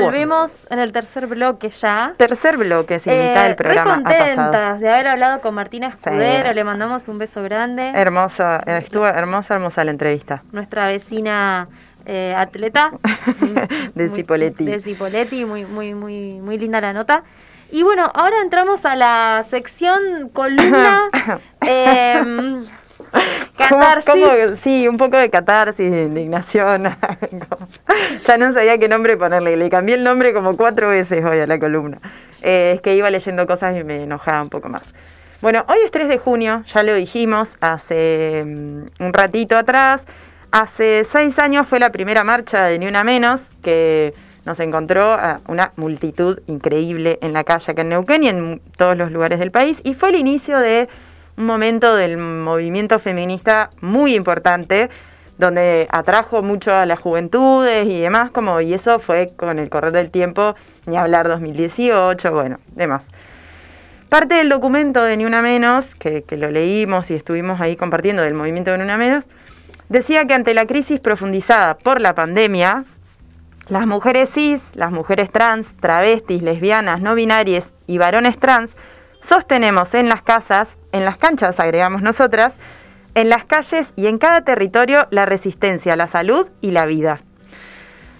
Volvimos en el tercer bloque ya. Tercer bloque, sí, mitad del Eh, programa ha pasado. contentas de haber hablado con Martina Escudero, Sí. le mandamos un beso grande. Hermosa, eh, estuvo hermosa, hermosa la entrevista. Nuestra vecina eh, atleta. De Muy- Cipolletti. De Cipolletti, muy, muy, muy, muy linda la nota. Y bueno, ahora entramos a la sección columna. ¿Cómo- catarsis. cómo- sí, un poco de catarsis, de indignación. Ya no sabía qué nombre ponerle. Le cambié el nombre como cuatro veces hoy a la columna. Eh, es que iba leyendo cosas y me enojaba un poco más. Bueno, hoy es 3 de junio, ya lo dijimos hace mm, un ratito atrás. Hace seis años fue la primera marcha de Ni Una Menos, que nos encontró a una multitud increíble en la calle acá en Neuquén y en todos los lugares del país. Y fue el inicio de un momento del movimiento feminista muy importante, donde atrajo mucho a las juventudes y demás, como, y eso fue con el correr del tiempo, ni hablar 2018, bueno, demás. Parte del documento de Ni Una Menos, que, lo leímos y estuvimos ahí compartiendo del movimiento de Ni Una Menos, decía que ante la crisis profundizada por la pandemia, las mujeres cis, las mujeres trans, travestis, lesbianas, no binarias y varones trans sostenemos en las casas, en las canchas, agregamos nosotras, en las calles y en cada territorio la resistencia la salud y la vida.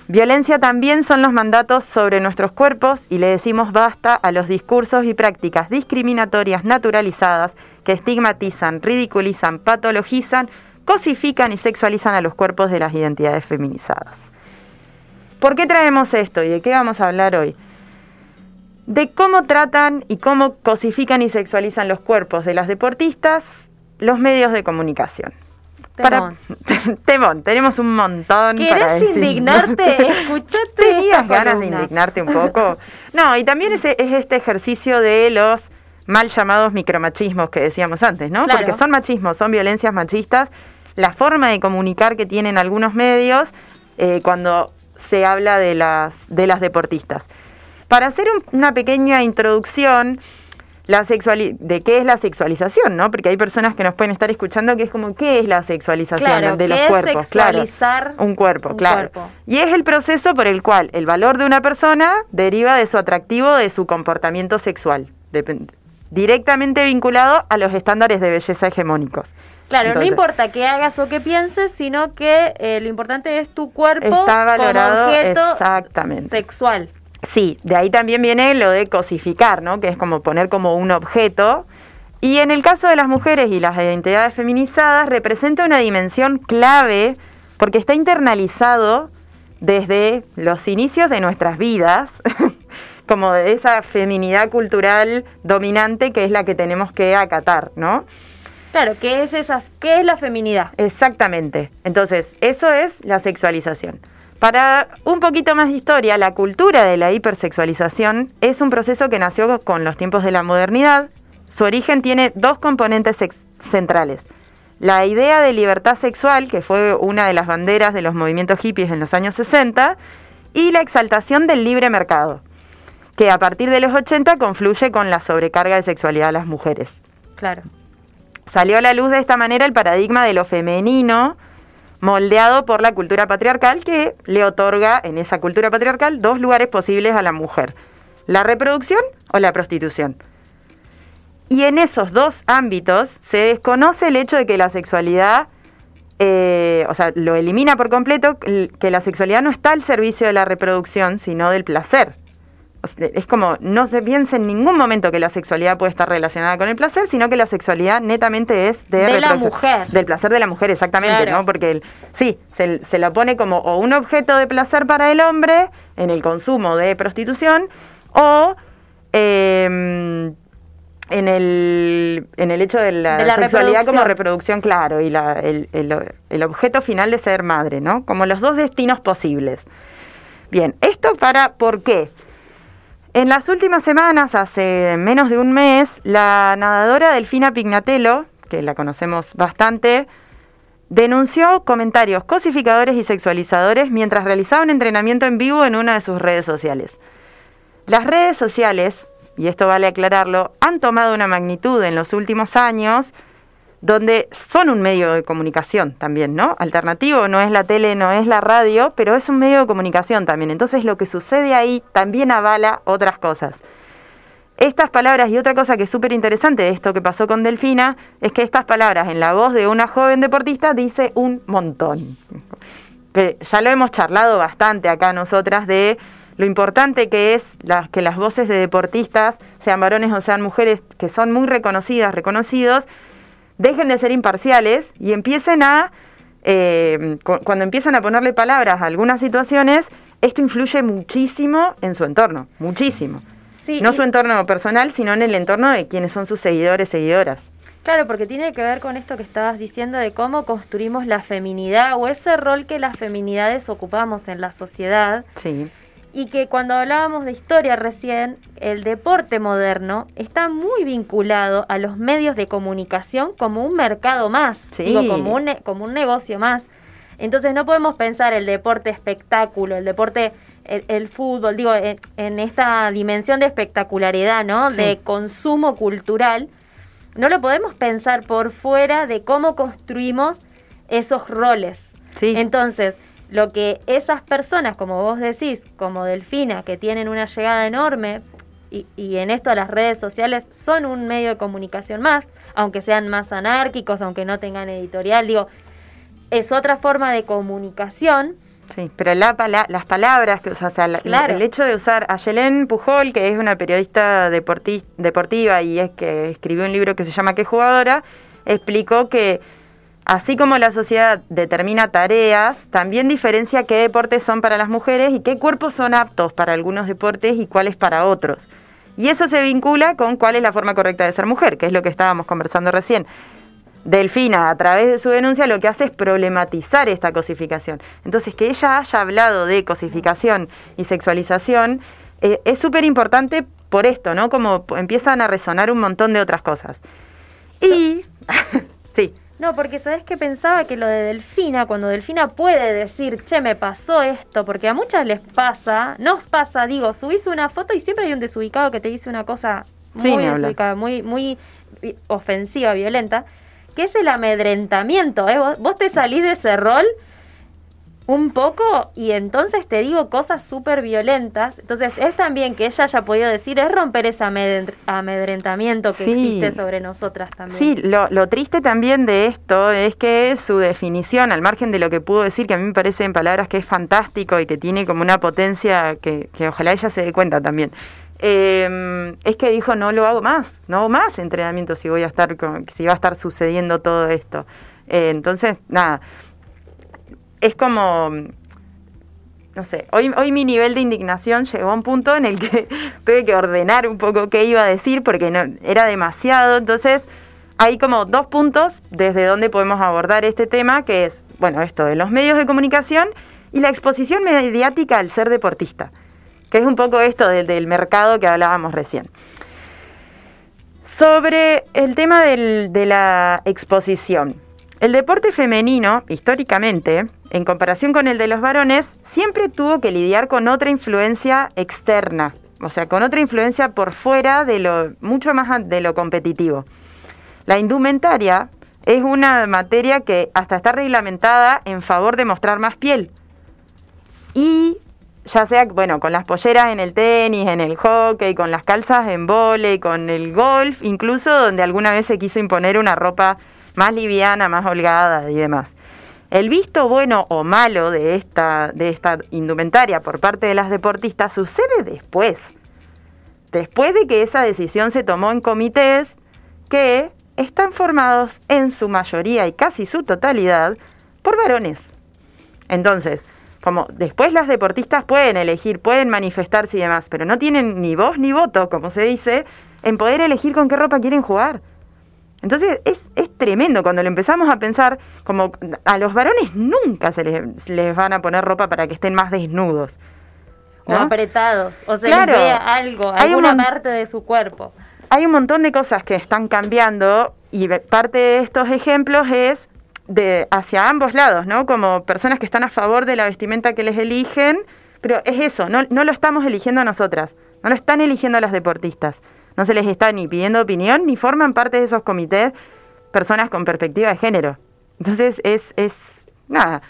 Violencia también son los mandatos sobre nuestros cuerpos y le decimos basta a los discursos y prácticas discriminatorias naturalizadas que estigmatizan, ridiculizan, patologizan, cosifican y sexualizan a los cuerpos de las identidades feminizadas. ¿Por qué traemos esto y de qué vamos a hablar hoy? De cómo tratan y cómo cosifican y sexualizan los cuerpos de las deportistas los medios de comunicación. Temón. Temón, tenemos un montón para ¿Querés indignarte? Escuchate. ¿Tenías ganas de indignarte un poco? No, y también es, es este ejercicio de los mal llamados micromachismos que decíamos antes, ¿no? Claro. Porque son machismos, son violencias machistas. La forma de comunicar que tienen algunos medios eh, cuando se habla de las, de las deportistas. Para hacer un- una pequeña introducción la de qué es la sexualización, ¿no? Porque hay personas que nos pueden estar escuchando que es como, ¿qué es la sexualización Claro, de ¿qué los es cuerpos? sexualizar claro. Un cuerpo, un claro. cuerpo? Y es el proceso por el cual el valor de una persona deriva de su atractivo, de su comportamiento sexual, directamente vinculado a los estándares de belleza hegemónicos. Claro, Entonces, no importa qué hagas o qué pienses, sino que eh, lo importante es tu cuerpo Está valorado como objeto exactamente. sexual. Sí, de ahí también viene lo de cosificar, ¿no? Que es como poner como un objeto. Y en el caso de las mujeres y las identidades feminizadas, representa una dimensión clave porque está internalizado desde los inicios de nuestras vidas, como de esa feminidad cultural dominante que es la que tenemos que acatar, ¿no? Claro, ¿qué es esa qué es la feminidad? Exactamente. Entonces, eso es la sexualización. Para un poquito más de historia, la cultura de la hipersexualización es un proceso que nació con los tiempos de la modernidad. Su origen tiene dos componentes centrales. La idea de libertad sexual, que fue una de las banderas de los movimientos hippies en los años 60, y la exaltación del libre mercado, que a partir de los 80 confluye con la sobrecarga de sexualidad a las mujeres. Claro. Salió a la luz de esta manera el paradigma de lo femenino, moldeado por la cultura patriarcal, que le otorga en esa cultura patriarcal dos lugares posibles a la mujer, la reproducción o la prostitución. Y en esos dos ámbitos se desconoce el hecho de que la sexualidad, eh, o sea, lo elimina por completo, que la sexualidad no está al servicio de la reproducción, sino del placer. Es como, no se piensa en ningún momento que la sexualidad puede estar relacionada con el placer, sino que la sexualidad netamente es de, De la mujer. Del placer de la mujer, exactamente, Claro. ¿no? Porque el- sí, se, se la pone como o un objeto de placer para el hombre en el consumo de prostitución, o em, en, el, en el hecho de la, De la sexualidad como reproducción. reproducción, claro, y la- el, el- el objeto final de ser madre, ¿no? Como los dos destinos posibles. Bien, esto para, ¿por qué? En las últimas semanas, hace menos de un mes, la nadadora Delfina Pignatello, que la conocemos bastante, denunció comentarios cosificadores y sexualizadores mientras realizaba un entrenamiento en vivo en una de sus redes sociales. Las redes sociales, y esto vale aclararlo, han tomado una magnitud en los últimos años donde son un medio de comunicación también, ¿no? Alternativo, no es la tele, no es la radio, pero es un medio de comunicación también. Entonces lo que sucede ahí también avala otras cosas. Estas palabras y otra cosa que es súper interesante de esto que pasó con Delfina es que estas palabras en la voz de una joven deportista dice un montón. Que ya lo hemos charlado bastante acá nosotras de lo importante que es que las voces de deportistas, sean varones o sean mujeres, que son muy reconocidas, reconocidos, dejen de ser imparciales y empiecen a, eh, cuando empiezan a ponerle palabras a algunas situaciones, esto influye muchísimo en su entorno, muchísimo. no su entorno personal, sino en el entorno de quienes son sus seguidores, seguidoras. Claro, porque tiene que ver con esto que estabas diciendo de cómo construimos la feminidad o ese rol que las feminidades ocupamos en la sociedad. Sí y que cuando hablábamos de historia recién, el deporte moderno está muy vinculado a los medios de comunicación como un mercado más, como, un, como un negocio más. Entonces no podemos pensar el deporte espectáculo, el deporte, el, fútbol, digo, en, esta dimensión de espectacularidad, ¿no? De consumo cultural. No lo podemos pensar por fuera de cómo construimos esos roles. Sí. Entonces, lo que esas personas, como vos decís, como Delfina, que tienen una llegada enorme, y, y, en esto las redes sociales son un medio de comunicación más, aunque sean más anárquicos, aunque no tengan editorial, digo, es otra forma de comunicación. Sí, pero la, las palabras, que, o sea, el hecho de usar a Yelén Pujol, que es una periodista deportiva y es que escribió un libro que se llama ¿Qué jugadora? explicó que Así como la sociedad determina tareas, también diferencia qué deportes son para las mujeres y qué cuerpos son aptos para algunos deportes y cuáles para otros. Y eso se vincula con cuál es la forma correcta de ser mujer, que es lo que estábamos conversando recién. Delfina, a través de su denuncia, lo que hace es problematizar esta cosificación. Entonces, que ella haya hablado de cosificación y sexualización eh, es súper importante por esto, ¿no? Como empiezan a resonar un montón de otras cosas. Y... sí. No, porque sabes que pensaba que lo de Delfina, cuando Delfina puede decir, che, me pasó esto, porque a muchas les pasa, nos pasa, digo, subís una foto y siempre hay un desubicado que te dice una cosa muy desubicada, muy, muy ofensiva, violenta, que es el amedrentamiento, ¿eh? vos te salís de ese rol un poco y entonces te digo cosas súper violentas. Entonces es también que ella haya podido decir, es romper ese amedrentamiento que existe sobre nosotras también. Sí, lo, lo, triste también de esto es que su definición, al margen de lo que pudo decir, que a mí me parece en palabras que es fantástico y que tiene como una potencia que, que ojalá ella se dé cuenta también. Em, es que dijo no lo hago más, no hago más entrenamiento si voy a estar si va a estar sucediendo todo esto. Eh, entonces, nada, es como, no sé, hoy, hoy mi nivel de indignación llegó a un punto en el que tuve que ordenar un poco qué iba a decir porque no, era demasiado. Entonces, hay como dos puntos desde donde podemos abordar este tema, que es, bueno, esto de los medios de comunicación y la exposición mediática al ser deportista, que es un poco esto del, mercado que hablábamos recién. Sobre el tema de la exposición. El deporte femenino, históricamente, en comparación con el de los varones, siempre tuvo que lidiar con otra influencia externa, o sea, con otra influencia por fuera de lo, mucho más de lo competitivo. La indumentaria es una materia que hasta está reglamentada en favor de mostrar más piel. Y ya sea, bueno, con las polleras en el tenis, en el hockey, con las calzas en vole, con el golf, incluso donde alguna vez se quiso imponer una ropa más liviana, más holgada y demás. El visto bueno o malo de esta, de esta indumentaria por parte de las deportistas sucede después. Después de que esa decisión se tomó en comités que están formados en su mayoría y casi su totalidad por varones. Entonces, como después las deportistas pueden elegir, pueden manifestarse y demás, pero no tienen ni voz ni voto, como se dice, en poder elegir con qué ropa quieren jugar. Entonces es, es, tremendo cuando lo empezamos a pensar, como a los varones nunca se les, van a poner ropa para que estén más desnudos. O apretados, o se les vea algo, alguna parte de su cuerpo. Hay un montón de cosas que están cambiando y parte de estos ejemplos es de hacia ambos lados, ¿no? Como personas que están a favor de la vestimenta que les eligen, pero es eso, no, no lo estamos eligiendo a nosotras, no lo están eligiendo a las deportistas no se les está ni pidiendo opinión, ni forman parte de esos comités personas con perspectiva de género. Entonces es, es nada,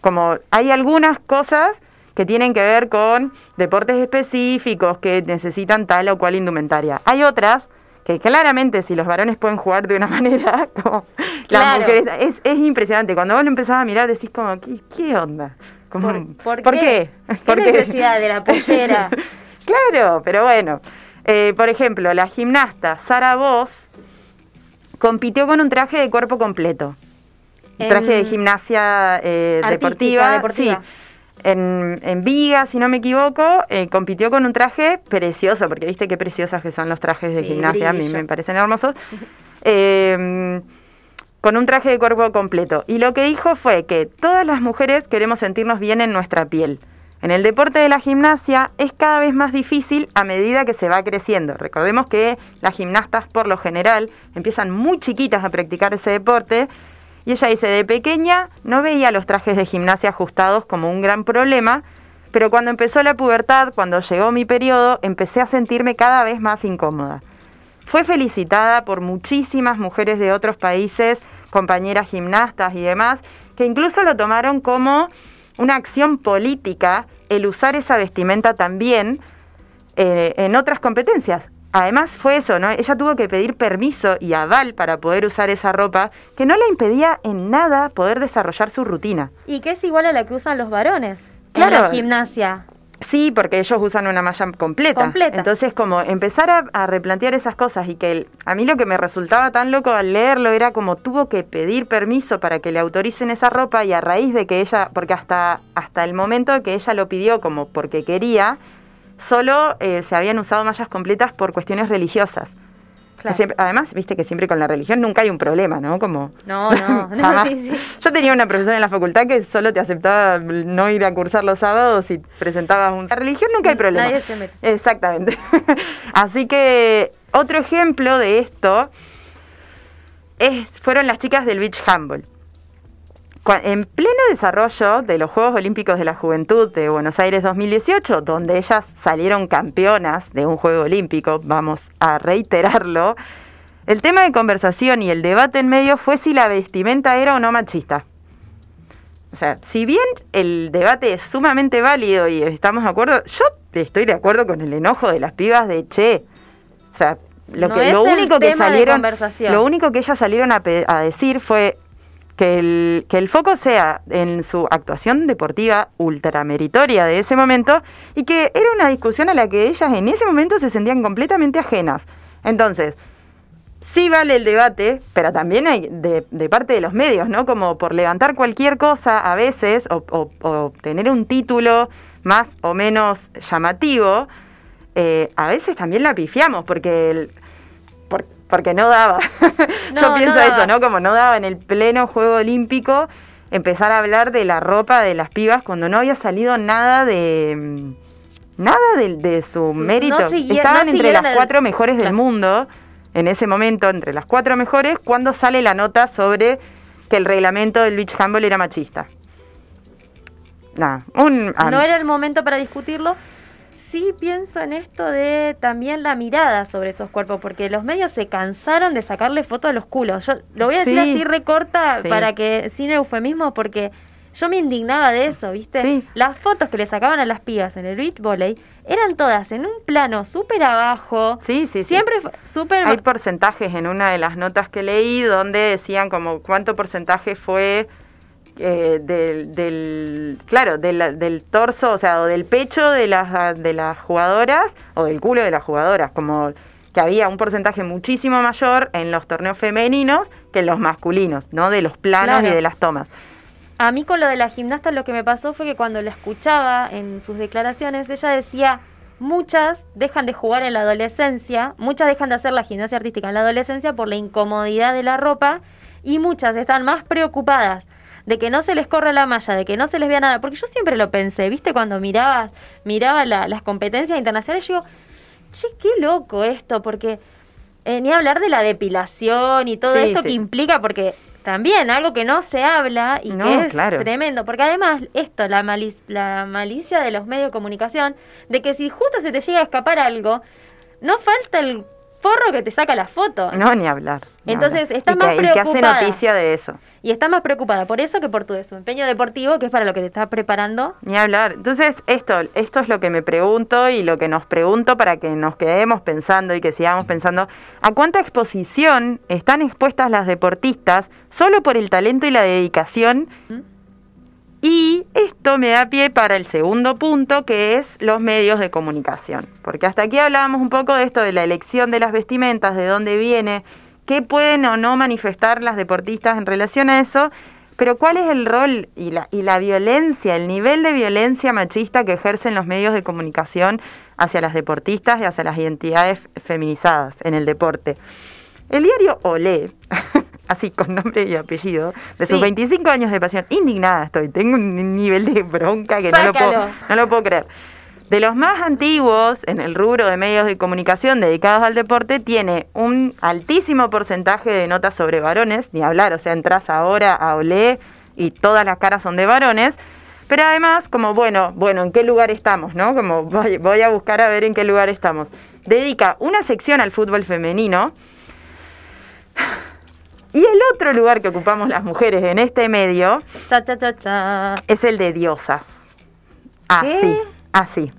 como hay algunas cosas que tienen que ver con deportes específicos que necesitan tal o cual indumentaria. Hay otras que claramente si los varones pueden jugar de una manera, como las mujeres, es, es impresionante. Cuando vos lo empezás a mirar decís como, ¿qué, qué onda? Como, ¿Por, por qué? ¿Qué necesidad de la pollera? Claro, pero bueno. Eh, por ejemplo, la gimnasta Sara Voss compitió con un traje de cuerpo completo. Un traje de gimnasia eh, deportiva. deportiva. Sí. En, en Viga, si no me equivoco, eh, compitió con un traje precioso, porque viste qué preciosas que son los trajes de Sí, gimnasia, a mí me parecen hermosos. Eh, con un traje de cuerpo completo. Y lo que dijo fue que todas las mujeres queremos sentirnos bien en nuestra piel. En el deporte de la gimnasia es cada vez más difícil a medida que se va creciendo. Recordemos que las gimnastas por lo general empiezan muy chiquitas a practicar ese deporte y ella dice, de pequeña no veía los trajes de gimnasia ajustados como un gran problema, pero cuando empezó la pubertad, cuando llegó mi periodo, empecé a sentirme cada vez más incómoda. Fue felicitada por muchísimas mujeres de otros países, compañeras gimnastas y demás, que incluso lo tomaron como una acción política el usar esa vestimenta también eh, en otras competencias. Además fue eso, ¿no? Ella tuvo que pedir permiso y aval para poder usar esa ropa que no le impedía en nada poder desarrollar su rutina. Y que es igual a la que usan los varones en Claro. la gimnasia. Sí, porque ellos usan una malla completa. Completa. Entonces, como empezar a, a replantear esas cosas y que el- a mí lo que me resultaba tan loco al leerlo era como tuvo que pedir permiso para que le autoricen esa ropa y a raíz de que ella, porque hasta, hasta el momento que ella lo pidió como porque quería, solo eh, se habían usado mallas completas por cuestiones religiosas. Que Claro. siempre- además, viste que siempre con la religión nunca hay un problema, ¿no? Como No, no, no, sí, sí. Yo tenía una profesora en la facultad que solo te aceptaba no ir a cursar los sábados y presentabas un... La religión nunca hay problema. Nadie se mete. Exactamente. Así que otro ejemplo de esto es, fueron las chicas del beach handball. En pleno desarrollo de los Juegos Olímpicos de la Juventud de Buenos Aires 2018, donde ellas salieron campeonas de un Juego Olímpico, vamos a reiterarlo, el tema de conversación y el debate en medio fue si la vestimenta era o no machista. O sea, si bien el debate es sumamente válido y estamos de acuerdo, yo estoy de acuerdo con el enojo de las pibas de che. O sea, lo, No que, lo único que salieron, lo único que ellas salieron a decir fue que el, que el foco sea en su actuación deportiva ultrameritoria de ese momento y que era una discusión a la que ellas en ese momento se sentían completamente ajenas. Entonces, sí vale el debate, pero también hay de, de parte de los medios, ¿no? Como por levantar cualquier cosa a veces o, o- o tener un título más o menos llamativo, eh, a veces también la pifiamos porque el- porque no daba. Yo no pienso daba. eso, ¿no? Como no daba en el pleno juego olímpico empezar a hablar de la ropa de las pibas cuando no había salido nada de mm, nada de, de su Sí, mérito. no Estaban entre las el- cuatro mejores del mundo en ese momento, entre las cuatro mejores, cuando sale la nota sobre que el reglamento del beach handball era machista. Nada, un ah, No era el momento para discutirlo. Sí pienso en esto de también la mirada sobre esos cuerpos, porque los medios se cansaron de sacarle fotos a los culos. Yo lo voy a decir Sí. así recorta Sí. para que sin eufemismo, porque yo me indignaba de eso, ¿viste? Sí. Las fotos que le sacaban a las pibas en el beach volley eran todas en un plano súper abajo. Sí, sí, sí. Siempre fue súper... Hay porcentajes en una de las notas que leí donde decían como cuánto porcentaje fue eh, del, del, claro, del, del torso, o sea, o del pecho de las, de las jugadoras o del culo de las jugadoras, como que había un porcentaje muchísimo mayor en los torneos femeninos que en los masculinos, ¿no? De los planos Claro. y de las tomas. A mí con lo de la gimnasta lo que me pasó fue que cuando la escuchaba en sus declaraciones, ella decía, muchas dejan de jugar en la adolescencia, muchas dejan de hacer la gimnasia artística en la adolescencia por la incomodidad de la ropa y muchas están más preocupadas de que no se les corra la malla, de que no se les vea nada, porque yo siempre lo pensé, ¿viste? Cuando miraba, miraba la- las competencias internacionales, yo digo, che, qué loco esto, porque eh, ni hablar de la depilación y todo Sí, esto sí. que implica, porque también algo que no se habla y No, que es claro. tremendo, porque además esto, la, malic- la malicia de los medios de comunicación, de que si justo se te llega a escapar algo, no falta el forro que te saca la foto. No, ni hablar. ni Entonces, hablar. estás Y más que, y que hace preocupada. noticia de eso. Y estás más preocupada por eso que por tu desempeño deportivo, que es para lo que te estás preparando. Ni hablar. Entonces, esto, esto es lo que me pregunto y lo que nos pregunto para que nos quedemos pensando y que sigamos pensando. ¿A cuánta exposición están expuestas las deportistas solo por el talento y la dedicación? Y me da pie para el segundo punto, que es los medios de comunicación. Porque hasta aquí hablábamos un poco de esto de la elección de las vestimentas, de dónde viene, qué pueden o no manifestar las deportistas en relación a eso, pero cuál es el rol y la, y la violencia, el nivel de violencia machista que ejercen los medios de comunicación hacia las deportistas y hacia las identidades feminizadas en el deporte. El diario Olé, así con nombre y apellido, de sus Sí. 25 años de pasión, indignada estoy, tengo un nivel de bronca que no lo, puedo, no lo puedo creer. De los más antiguos en el rubro de medios de comunicación dedicados al deporte, tiene un altísimo porcentaje de notas sobre varones, ni hablar, o sea, entras ahora a Olé y todas las caras son de varones, pero además, como bueno, bueno, ¿en qué lugar estamos, no? Como voy, voy a buscar a ver en qué lugar estamos. Dedica una sección al fútbol femenino, y el otro lugar que ocupamos las mujeres en este medio Cha, cha, cha, cha. es el de diosas. Así, ¿Qué? así.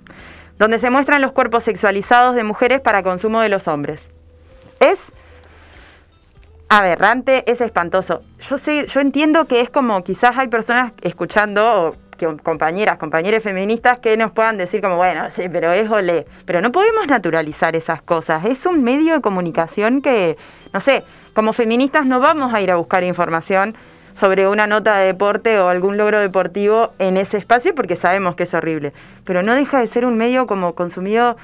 Donde se muestran los cuerpos sexualizados de mujeres para consumo de los hombres. Es aberrante, es espantoso. Yo sé, yo entiendo que es como quizás hay personas escuchando o compañeras, compañeras feministas que nos puedan decir como, bueno, sí, pero es olé. Pero no podemos naturalizar esas cosas. Es un medio de comunicación que, no sé, como feministas no vamos a ir a buscar información sobre una nota de deporte o algún logro deportivo en ese espacio porque sabemos que es horrible. Pero no deja de ser un medio como consumido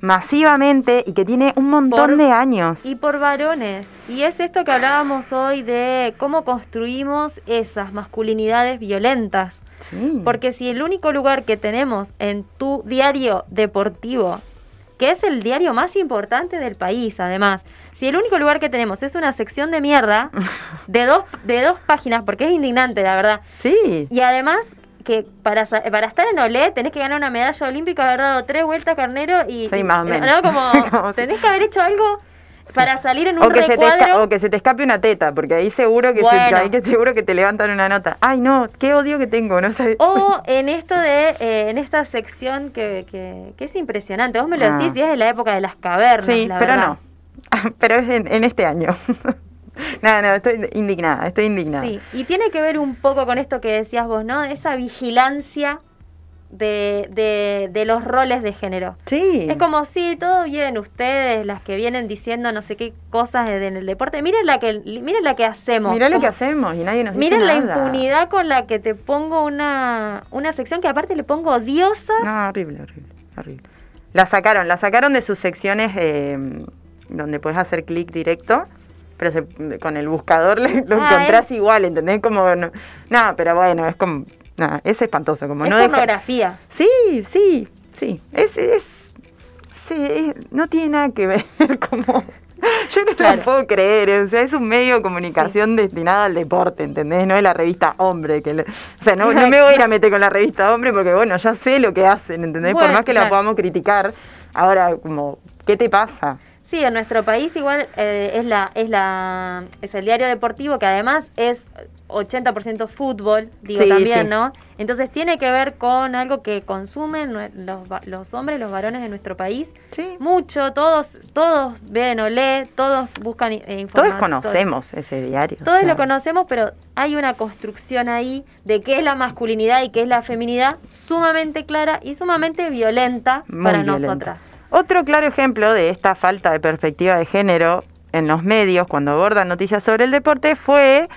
masivamente y que tiene un montón Por- de años. Y por varones. Y es esto que hablábamos hoy de cómo construimos esas masculinidades violentas. Sí. Porque si el único lugar que tenemos en tu diario deportivo, que es el diario más importante del país, además, si el único lugar que tenemos es una sección de mierda de dos, de dos páginas, porque es indignante, la verdad, Sí. y además que para, para estar en Olé tenés que ganar una medalla olímpica, haber dado tres vueltas carnero y... Sí, más o menos. ¿no? Como, tenés que haber hecho algo para salir en un O que, se te recuadro. o que se te escape una teta, porque ahí seguro que, se, ahí que seguro que te levantan una nota. Ay, no, qué odio que tengo, no sé. O en esto de, eh, en esta sección que, que, que es impresionante. Vos me lo Ah. decís y es de la época de las cavernas. sí, la pero verdad. no. pero es en, en este año. no, no, estoy indignada, estoy indignada. Sí, y tiene que ver un poco con esto que decías vos, ¿no? Esa vigilancia de, de, de los roles de género. Sí. Es como, sí, todo bien, ustedes, las que vienen diciendo no sé qué cosas en el deporte, miren la que, miren la que hacemos. Mirá lo que hacemos y nadie nos dice Miren la nada. impunidad con la que te pongo una, una sección que aparte le pongo diosas. No, horrible, horrible, horrible. La sacaron, la sacaron de sus secciones eh, donde puedes hacer clic directo, pero se- con el buscador le- lo Ah, encontrás es- igual, ¿entendés? Como, no, no, pero bueno, es como, no, es espantoso, como es no deja- pornografía. Sí, sí, sí, es, es, sí, es- no tiene nada que ver como... Yo no Claro. la puedo creer, o sea, es un medio de comunicación destinado al deporte, ¿entendés? No es la revista Hombre, que le- o sea, no, no me voy a ir a meter con la revista Hombre porque, bueno, ya sé lo que hacen, ¿entendés? Por más que la podamos criticar, ahora, como, ¿qué te pasa? Sí, en nuestro país igual eh, es la es la es el diario deportivo que además es 80% fútbol, digo Sí, también, sí. ¿no? Entonces tiene que ver con algo que consumen los, los hombres, los varones de nuestro país. Sí. Mucho, todos todos ven o leen, todos buscan eh, Todos información. conocemos ese diario. o Todos sea, lo conocemos, pero hay una construcción ahí de qué es la masculinidad y qué es la feminidad sumamente clara y sumamente violenta muy para violenta. nosotras. Otro claro ejemplo de esta falta de perspectiva de género en los medios cuando abordan noticias sobre el deporte fue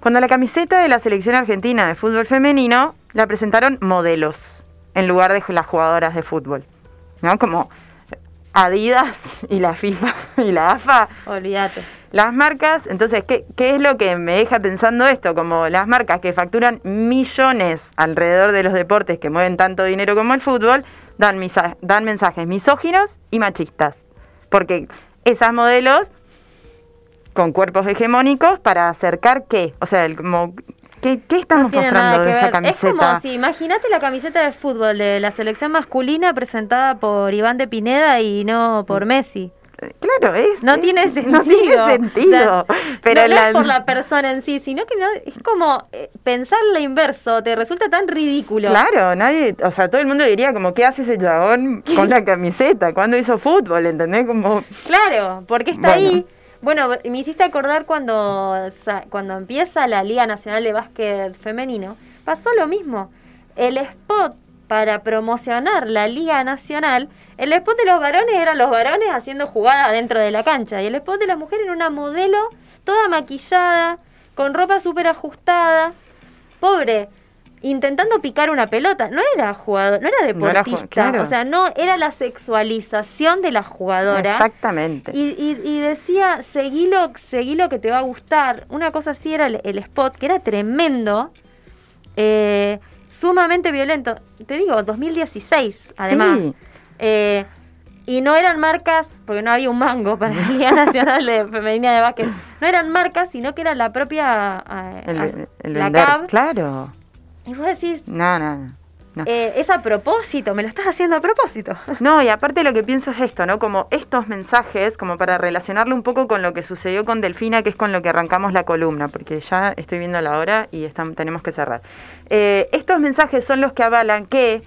cuando la camiseta de la selección argentina de fútbol femenino la presentaron modelos en lugar de las jugadoras de fútbol. ¿No? Como Adidas y la FIFA y la AFA Olvídate. las marcas, entonces, ¿qué, ¿qué es lo que me deja pensando esto? Como las marcas que facturan millones alrededor de los deportes que mueven tanto dinero como el fútbol, dan, misa- dan mensajes misóginos y machistas. Porque esas modelos con cuerpos hegemónicos para acercar qué? O sea, el- como, ¿qué, qué estamos No mostrando de esa camiseta? Es como si, imagínate la camiseta de fútbol de la selección masculina presentada por Iván de Pineda y no por Mm. Messi. Claro, es. No es- tiene sentido. No tiene sentido. O sea, pero no, no la- es por la persona en sí, sino que no, es como eh, pensar la inverso, te resulta tan ridículo. Claro, nadie, o sea, todo el mundo diría como, ¿qué hace ese chabón con la camiseta? ¿Cuándo hizo fútbol? ¿Entendés? Como, Claro, porque está Bueno. ahí. Bueno, me hiciste acordar cuando, cuando empieza la Liga Nacional de Básquet Femenino, pasó lo mismo. El spot para promocionar la Liga Nacional, el spot de los varones eran los varones haciendo jugada dentro de la cancha y el spot de las mujeres era una modelo toda maquillada, con ropa súper ajustada, pobre, intentando picar una pelota. No era jugador, no era No era ju- deportista, claro. o sea, no era la sexualización de la jugadora. exactamente. Y, y- y decía, seguí lo, seguí lo que te va a gustar. Una cosa así era el, el spot, que era tremendo, eh, sumamente violento. Te digo, 2016, además. Sí. Eh, y no eran marcas, porque no había un mango para la Liga Nacional de Femenina de Básquet. No eran marcas, sino que era la propia... eh, El, as- el la vender, CAB. claro. Y vos decís, No, no, no. No. eh, es a propósito, me lo estás haciendo a propósito. No, y aparte lo que pienso es esto, ¿no? Como estos mensajes, como para relacionarlo un poco con lo que sucedió con Delfina, que es con lo que arrancamos la columna, porque ya estoy viendo la hora y están- tenemos que cerrar. Eh, estos mensajes son los que avalan que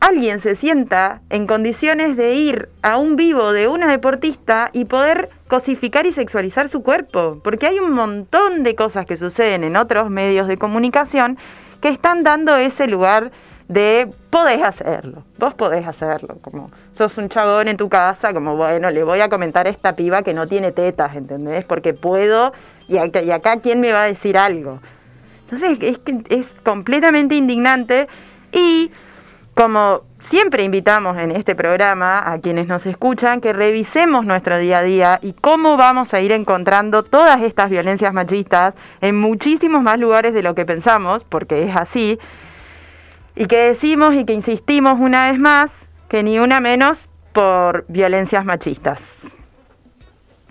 alguien se sienta en condiciones de ir a un vivo de una deportista y poder cosificar y sexualizar su cuerpo, porque hay un montón de cosas que suceden en otros medios de comunicación que están dando ese lugar de podés hacerlo, vos podés hacerlo, como sos un chabón en tu casa, como bueno, le voy a comentar a esta piba que no tiene tetas, ¿entendés? Porque puedo y acá, y quién me va a decir algo. Entonces es completamente indignante y como siempre invitamos en este programa a quienes nos escuchan que revisemos nuestro día a día y cómo vamos a ir encontrando todas estas violencias machistas en muchísimos más lugares de lo que pensamos, porque es así, y que decimos y que insistimos una vez más que ni una menos por violencias machistas.